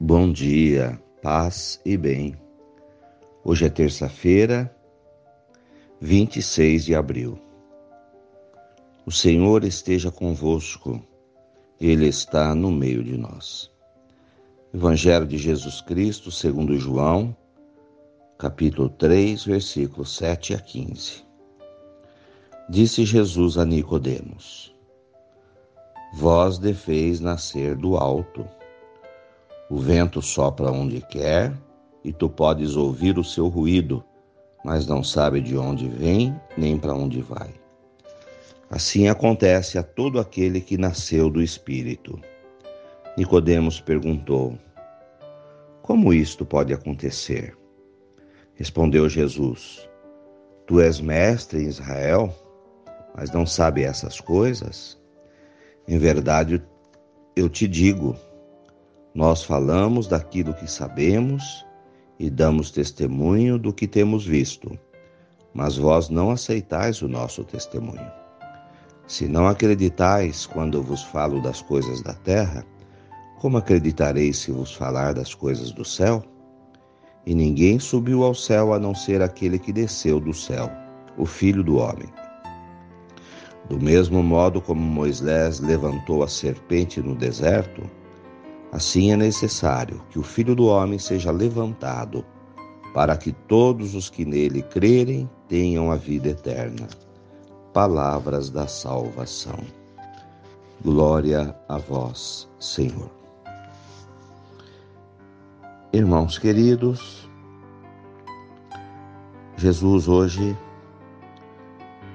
Bom dia, paz e bem. Hoje é terça-feira, 26 de abril. O Senhor esteja convosco, Ele está no meio de nós. Evangelho de Jesus Cristo, segundo João, capítulo 3, versículos 7 a 15. Disse Jesus a Nicodemos: Vós deveis nascer do alto. O vento sopra onde quer e tu podes ouvir o seu ruído, mas não sabe de onde vem nem para onde vai. Assim acontece a todo aquele que nasceu do Espírito. Nicodemos perguntou: Como isto pode acontecer? Respondeu Jesus: Tu és mestre em Israel, mas não sabe essas coisas? Em verdade, eu te digo, nós falamos daquilo que sabemos e damos testemunho do que temos visto, mas vós não aceitais o nosso testemunho. Se não acreditais quando vos falo das coisas da terra, como acreditareis se vos falar das coisas do céu? E ninguém subiu ao céu a não ser aquele que desceu do céu, o Filho do Homem. Do mesmo modo como Moisés levantou a serpente no deserto, Assim é necessário que o Filho do Homem seja levantado, para que todos os que nele crerem tenham a vida eterna. Palavras da salvação. Glória a vós, Senhor. Irmãos queridos, Jesus hoje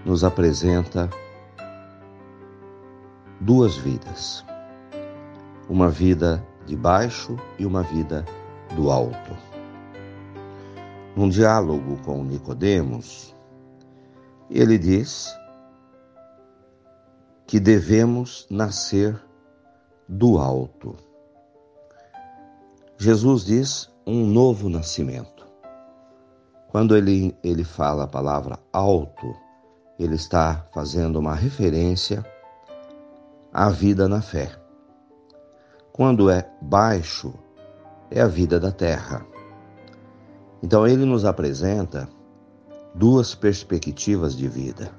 nos apresenta duas vidas. Uma vida de baixo e uma vida do alto. Num diálogo com Nicodemos, ele diz que devemos nascer do alto. Jesus diz um novo nascimento. Quando ele, ele fala a palavra alto, ele está fazendo uma referência à vida na fé. Quando é baixo, é a vida da terra. Então ele nos apresenta duas perspectivas de vida.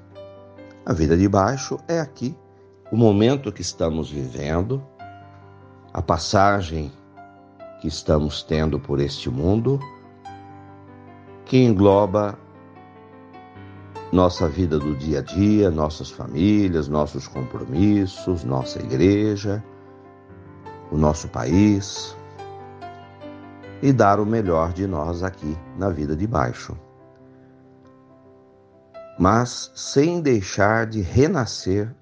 A vida de baixo é aqui, o momento que estamos vivendo, a passagem que estamos tendo por este mundo, que engloba nossa vida do dia a dia, nossas famílias, nossos compromissos, nossa igreja, o nosso país e dar o melhor de nós aqui na vida de baixo. Mas sem deixar de renascer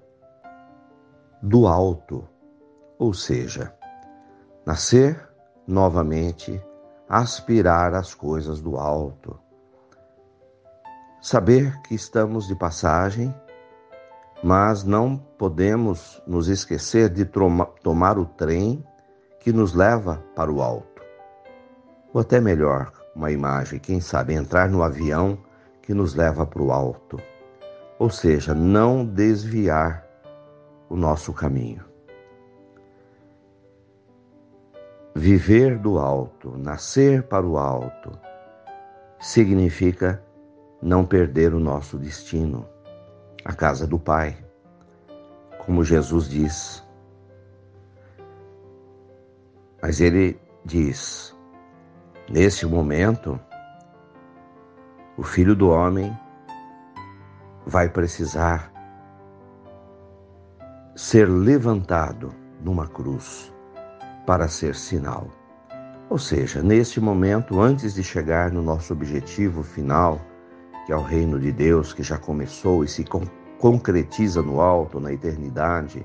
do alto, ou seja, nascer novamente, aspirar às coisas do alto. Saber que estamos de passagem mas não podemos nos esquecer de tomar o trem que nos leva para o alto. Ou até melhor, uma imagem, quem sabe, entrar no avião que nos leva para o alto. Ou seja, não desviar o nosso caminho. Viver do alto, nascer para o alto, significa não perder o nosso destino a casa do Pai, como Jesus diz. Mas ele diz: nesse momento, o filho do homem vai precisar ser levantado numa cruz para ser sinal. Ou seja, nesse momento, antes de chegar no nosso objetivo final, que é o reino de Deus que já começou e se concretiza no alto, na eternidade,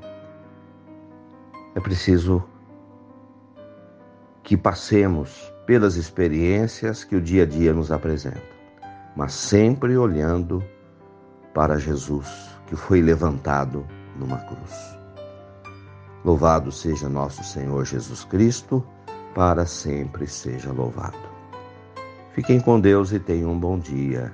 é preciso que passemos pelas experiências que o dia a dia nos apresenta, mas sempre olhando para Jesus, que foi levantado numa cruz. Louvado seja nosso Senhor Jesus Cristo, para sempre seja louvado. Fiquem com Deus e tenham um bom dia.